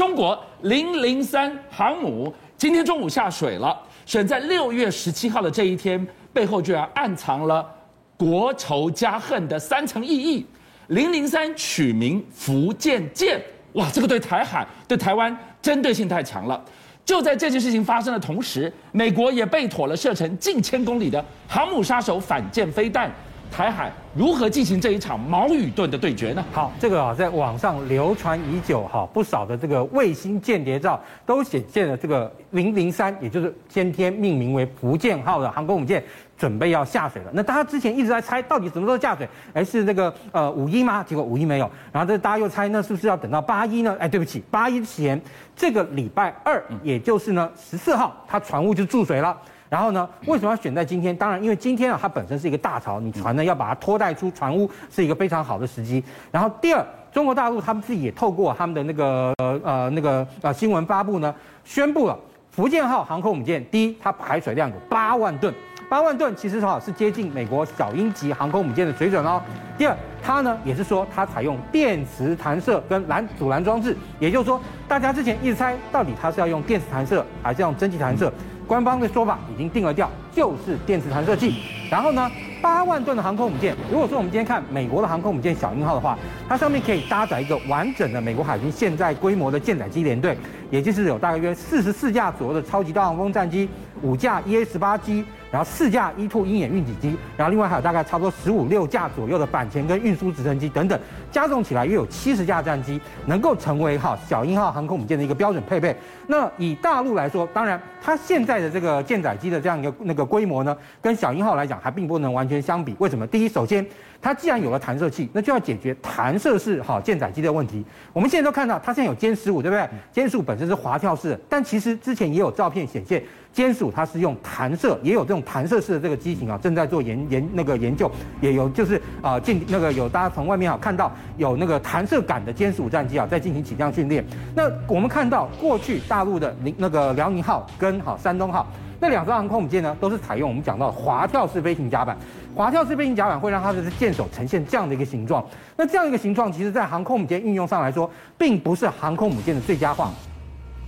中国零零三航母今天中午下水了，选在六月十七号的这一天，背后居然暗藏了国仇家恨的三层意义。零零三取名福建舰，哇，这个对台海、对台湾针对性太强了。就在这件事情发生的同时，美国也备妥了射程近千公里的航母杀手反舰飞弹。台海如何进行这一场矛与盾的对决呢？好，这个啊，在网上流传已久，哈，不少的这个卫星间谍照都显现了这个零零三，也就是今天命名为福建号的航空母舰准备要下水了。那大家之前一直在猜，到底什么时候下水？哎，是那个呃五一吗？结果五一没有。然后这大家又猜，那是不是要等到八一呢？哎，对不起，八一前这个礼拜二，也就是呢十四号，它船坞就注水了。然后呢，为什么要选在今天？当然，因为今天啊，它本身是一个大潮，你船呢要把它拖带出船坞，是一个非常好的时机。然后第二，中国大陆他们自己也透过他们的那个呃那个呃新闻发布呢，宣布了福建号航空母舰，第一，它排水量有八万吨，八万吨其实哈是接近美国小鹰级航空母舰的水准哦。第二，它呢也是说它采用电磁弹射跟拦阻拦装置，也就是说，大家之前一直猜到底它是要用电磁弹射还是用蒸汽弹射？官方的说法已经定了调，就是电磁弹射器。然后呢，八万吨的航空母舰，如果说我们今天看美国的航空母舰小鹰号的话，它上面可以搭载一个完整的美国海军现在规模的舰载机联队，也就是有大约四十四架左右的超级大黄蜂战机，五架 EA 十八机。然后四架 E Two 鹰眼运击机，然后另外还有大概差不多十五六架左右的反潜跟运输直升机等等，加总起来约有七十架战机，能够成为哈小鹰号航空母舰的一个标准配备。那以大陆来说，当然它现在的这个舰载机的这样一个那个规模呢，跟小鹰号来讲还并不能完全相比。为什么？第一，首先。它既然有了弹射器，那就要解决弹射式哈舰载机的问题。我们现在都看到，它现在有歼十五，对不对？歼十五本身是滑跳式的，但其实之前也有照片显现，歼十五它是用弹射，也有这种弹射式的这个机型啊，正在做研研那个研究，也有就是啊进那个有大家从外面啊看到有那个弹射杆的歼十五战机啊在进行起降训练。那我们看到过去大陆的那个辽宁号跟好山东号。那两艘航空母舰呢，都是采用我们讲到的滑跳式飞行甲板，滑跳式飞行甲板会让它的舰首呈现这样的一个形状。那这样一个形状，其实在航空母舰运用上来说，并不是航空母舰的最佳化。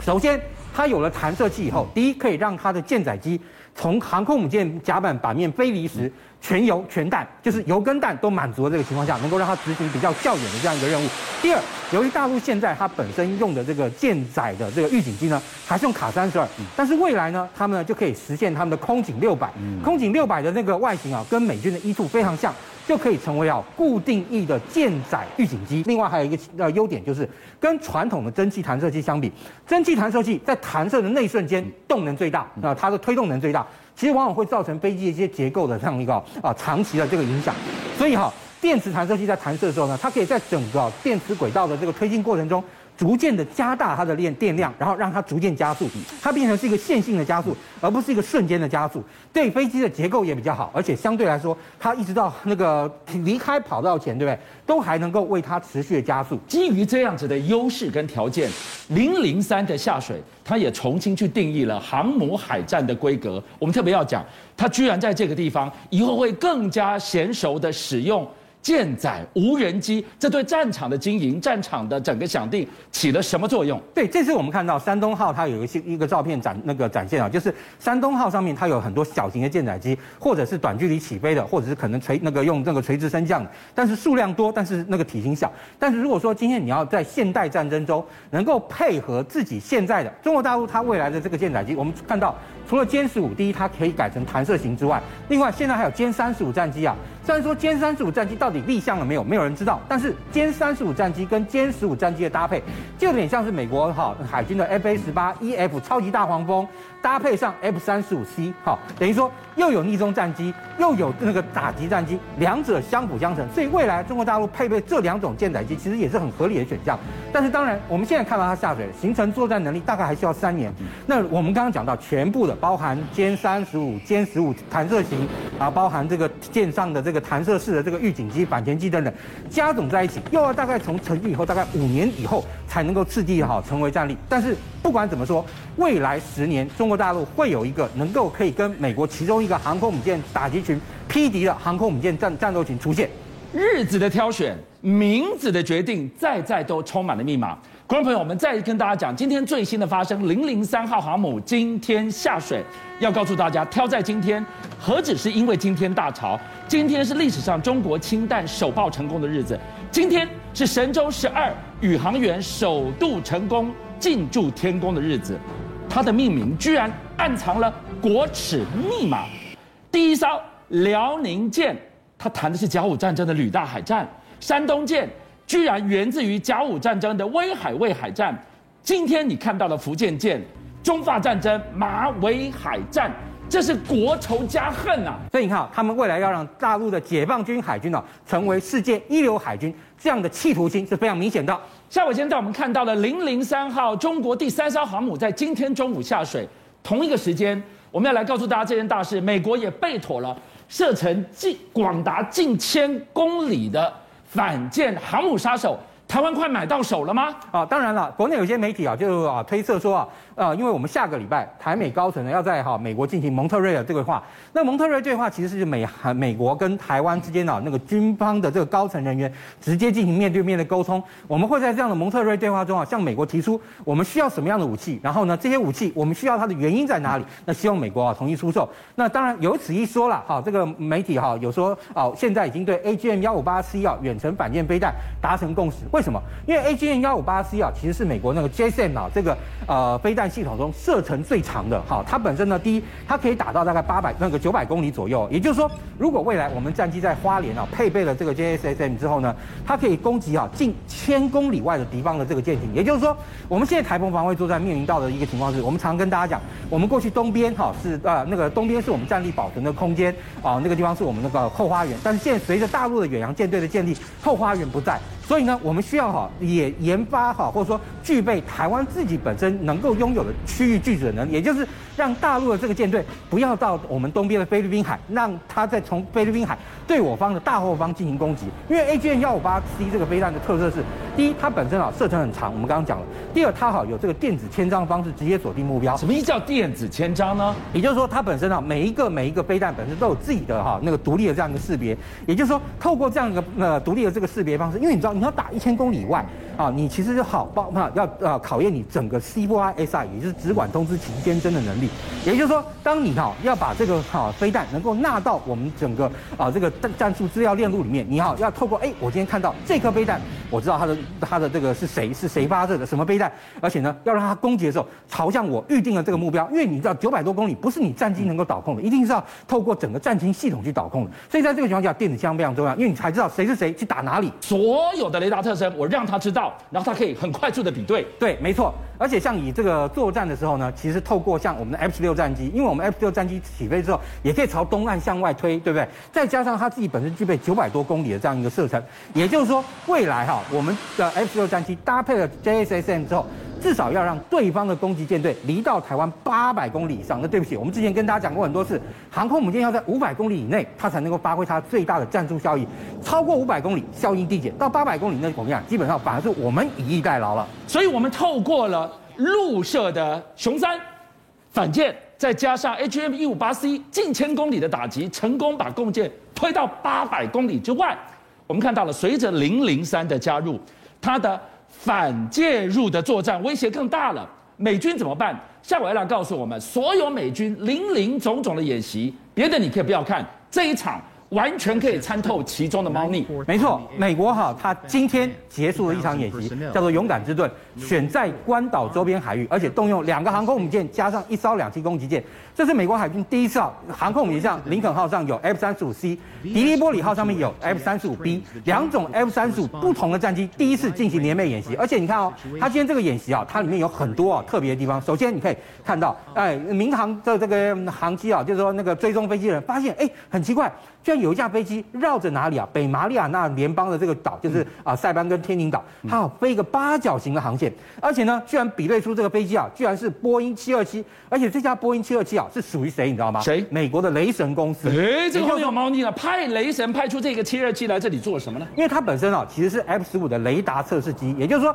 首先，它有了弹射器以后，第一可以让它的舰载机从航空母舰甲板板面飞离时，全油全弹，就是油跟弹都满足的这个情况下，能够让它执行比较较远的这样一个任务。第二，由于大陆现在它本身用的这个舰载的这个预警机呢，还是用卡三十二，但是未来呢，他们呢就可以实现他们的空警六百，空警六百的那个外形啊，跟美军的 E2 非常像，就可以成为啊固定翼的舰载预警机。另外还有一个呃优点就是，跟传统的蒸汽弹射器相比，蒸汽弹射器在弹射的那一瞬间动能最大，啊，它的推动能最大。其实往往会造成飞机的一些结构的这样一个啊长期的这个影响，所以哈，电磁弹射器在弹射的时候呢，它可以在整个电磁轨道的这个推进过程中，逐渐的加大它的电电量，然后让它逐渐加速，它变成是一个线性的加速，而不是一个瞬间的加速。对飞机的结构也比较好，而且相对来说，它一直到那个离开跑道前，对不对？都还能够为它持续的加速。基于这样子的优势跟条件，零零三的下水，它也重新去定义了航母海战的规格。我们特别要讲，它居然在这个地方以后会更加娴熟的使用。舰载无人机，这对战场的经营、战场的整个响定起了什么作用？对，这次我们看到山东号它有一些一个照片展那个展现啊，就是山东号上面它有很多小型的舰载机，或者是短距离起飞的，或者是可能垂那个用那个垂直升降，但是数量多，但是那个体型小。但是如果说今天你要在现代战争中能够配合自己现在的中国大陆它未来的这个舰载机，我们看到除了歼十五，第一它可以改成弹射型之外，另外现在还有歼三十五战机啊。虽然说歼三十五战机到底立项了没有，没有人知道。但是歼三十五战机跟歼十五战机的搭配，就有点像是美国哈海军的 F A 十八 E F 超级大黄蜂搭配上 F 三十五 C，哈，等于说又有逆中战机，又有那个打击战机，两者相辅相成。所以未来中国大陆配备这两种舰载机，其实也是很合理的选项。但是当然，我们现在看到它下水，形成作战能力大概还需要三年。那我们刚刚讲到全部的，包含歼三十五、歼十五弹射型啊，包含这个舰上的这个。弹射式的这个预警机、反潜机等等，加总在一起，又要大概从成军以后大概五年以后才能够刺激好成为战力。但是不管怎么说，未来十年中国大陆会有一个能够可以跟美国其中一个航空母舰打击群匹敌的航空母舰战战斗群出现。日子的挑选名字的决定，再再都充满了密码。观众朋友，我们再跟大家讲，今天最新的发生，零零三号航母今天下水，要告诉大家，挑在今天，何止是因为今天大潮，今天是历史上中国氢弹首爆成功的日子，今天是神舟十二宇航员首度成功进驻天宫的日子，它的命名居然暗藏了国耻密码。第一艘辽宁舰，它谈的是甲午战争的吕大海战；山东舰。居然源自于甲午战争的威海卫海战，今天你看到的福建舰，中法战争马尾海战，这是国仇家恨啊！所以你看，他们未来要让大陆的解放军海军啊成为世界一流海军，这样的企图心是非常明显的。下午，现在我们看到了零零三号中国第三艘航母在今天中午下水，同一个时间，我们要来告诉大家这件大事，美国也备妥了射程近广达近千公里的。反舰航母杀手，台湾快买到手了吗？啊，当然了，国内有些媒体啊，就啊推测说啊。呃，因为我们下个礼拜台美高层呢要在哈美国进行蒙特瑞尔对话，那蒙特瑞对话其实是美韩美国跟台湾之间的那个军方的这个高层人员直接进行面对面的沟通。我们会在这样的蒙特瑞对话中啊，向美国提出我们需要什么样的武器，然后呢，这些武器我们需要它的原因在哪里？那希望美国啊同意出售。那当然有此一说了，哈，这个媒体哈有说啊，现在已经对 AGM 幺五八 C 啊远程反舰飞弹达成共识。为什么？因为 AGM 幺五八 C 啊其实是美国那个 JSM 啊这个呃飞弹。系统中射程最长的，好，它本身呢，第一，它可以打到大概八百那个九百公里左右，也就是说，如果未来我们战机在花莲啊配备了这个 JSSM 之后呢，它可以攻击啊近千公里外的敌方的这个舰艇，也就是说，我们现在台风防卫作战面临到的一个情况是，我们常跟大家讲，我们过去东边哈是呃那个东边是我们战力保存的空间啊，那个地方是我们那个后花园，但是现在随着大陆的远洋舰队的建立，后花园不在。所以呢，我们需要哈也研发哈，或者说具备台湾自己本身能够拥有的区域拒止的能力，也就是让大陆的这个舰队不要到我们东边的菲律宾海，让它再从菲律宾海对我方的大后方进行攻击。因为 AGM 幺五八 C 这个飞弹的特色是，第一，它本身啊射程很长，我们刚刚讲了；第二，它好有这个电子签章方式直接锁定目标。什么意叫电子签章呢？也就是说，它本身啊每一个每一个飞弹本身都有自己的哈那个独立的这样一个识别。也就是说，透过这样一个呃独立的这个识别方式，因为你知道。你要打一千公里以外啊，你其实就好包啊，要呃考验你整个 C4ISR，也就是只管通知情监侦的能力。也就是说，当你哈要把这个哈飞弹能够纳到我们整个啊这个战战术资料链路里面，你好要透过哎，我今天看到这颗飞弹，我知道它的它的这个是谁是谁发射的什么飞弹，而且呢要让它攻击的时候朝向我预定的这个目标，因为你知道九百多公里不是你战机能够导控的，一定是要透过整个战情系统去导控的。所以在这个情况下，电子枪非常重要，因为你才知道谁是谁去打哪里，所有的雷达特征我让他知道，然后它可以很快速的比对。对，没错。而且像以这个作战的时候呢，其实透过像我们的 F 十六战机，因为我们 F 十六战机起飞之后，也可以朝东岸向外推，对不对？再加上它自己本身具备九百多公里的这样一个射程，也就是说，未来哈，我们的 F 十六战机搭配了 JSSM 之后。至少要让对方的攻击舰队离到台湾八百公里以上。那对不起，我们之前跟大家讲过很多次，航空母舰要在五百公里以内，它才能够发挥它最大的战术效益。超过五百公里，效应递减；到八百公里，那我跟你讲，基本上反而是我们以逸待劳了。所以，我们透过了陆射的雄三反舰，再加上 H M 一五八 C 近千公里的打击，成功把共舰推到八百公里之外。我们看到了，随着零零三的加入，它的。反介入的作战威胁更大了，美军怎么办？夏伟来告诉我们，所有美军林林总总的演习，别的你可以不要看，这一场。完全可以参透其中的猫腻。没错，美国哈，它今天结束了一场演习，叫做“勇敢之盾”，选在关岛周边海域，而且动用两个航空母舰加上一艘两栖攻击舰。这是美国海军第一次啊，航空母舰上林肯号上有 F 三十五 C，迪利波里号上面有 F 三十五 B，两种 F 三十五不同的战机第一次进行联袂演习。而且你看哦，它今天这个演习啊，它里面有很多啊特别的地方。首先你可以看到，哎，民航的这个航机啊，就是说那个追踪飞机的人发现，哎，很奇怪。居然有一架飞机绕着哪里啊？北马里亚纳联邦的这个岛，就是啊塞班跟天宁岛，它要飞一个八角形的航线，而且呢，居然比对出这个飞机啊，居然是波音七二七，而且这架波音七二七啊是属于谁？你知道吗？谁？美国的雷神公司。哎，这个有猫腻了，派雷神派出这个七二七来这里做什么呢？因为它本身啊其实是 F 十五的雷达测试机，也就是说，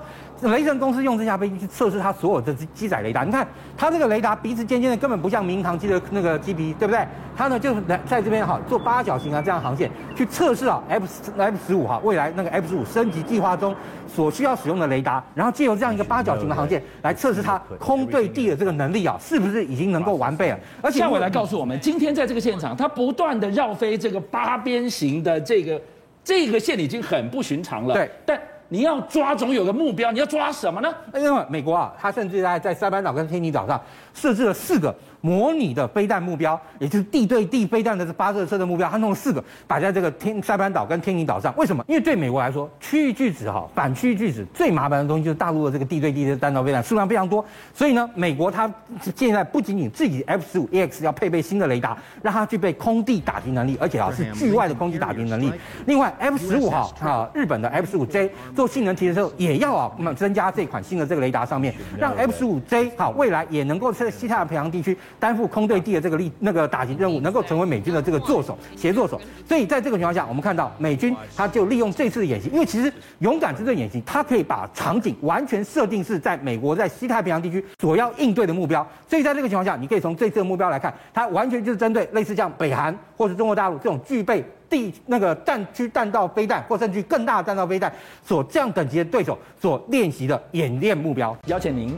雷神公司用这架飞机去测试它所有的机载雷达。你看它这个雷达鼻子尖尖的，根本不像民航机的那个机鼻，对不对？它呢就来在这边哈做八角。角形啊这样航线去测试啊 F F 十五哈未来那个 F 十五升级计划中所需要使用的雷达，然后借由这样一个八角形的航线来测试它空对地的这个能力啊，是不是已经能够完备了？而且夏伟来告诉我们，今天在这个现场，它不断的绕飞这个八边形的这个这个线已经很不寻常了。对，但你要抓总有个目标，你要抓什么呢？因为美国啊，它甚至在在塞班岛跟天尼岛上设置了四个。模拟的飞弹目标，也就是地对地飞弹的发射车的目标，他弄了四个摆在这个天塞班岛跟天宁岛上。为什么？因为对美国来说，区域拒止哈，反区域拒止最麻烦的东西就是大陆的这个地对地的弹道飞弹数量非常多。所以呢，美国它现在不仅仅自己 F 十五 EX 要配备新的雷达，让它具备空地打击能力，而且啊是距外的空地打击能力。另外，F 十五哈啊，日本的 F 十五 J 做性能提升之后，也要啊那么增加这款新的这个雷达上面，让 F 十五 J 好未来也能够在西太平洋地区担负空对地的这个力那个打击任务，能够成为美军的这个助手、协作手。所以在这个情况下，我们看到美军他就利用这次的演习，因为其实勇敢之盾演习，它可以把场景完全设定是在美国在西太平洋地区所要应对的目标。所以在这个情况下，你可以从这次的目标来看，它完全就是针对类似像北韩或者中国大陆这种具备地那个战区弹道飞弹或甚至更大的弹道飞弹所这样等级的对手所练习的演练目标。邀请您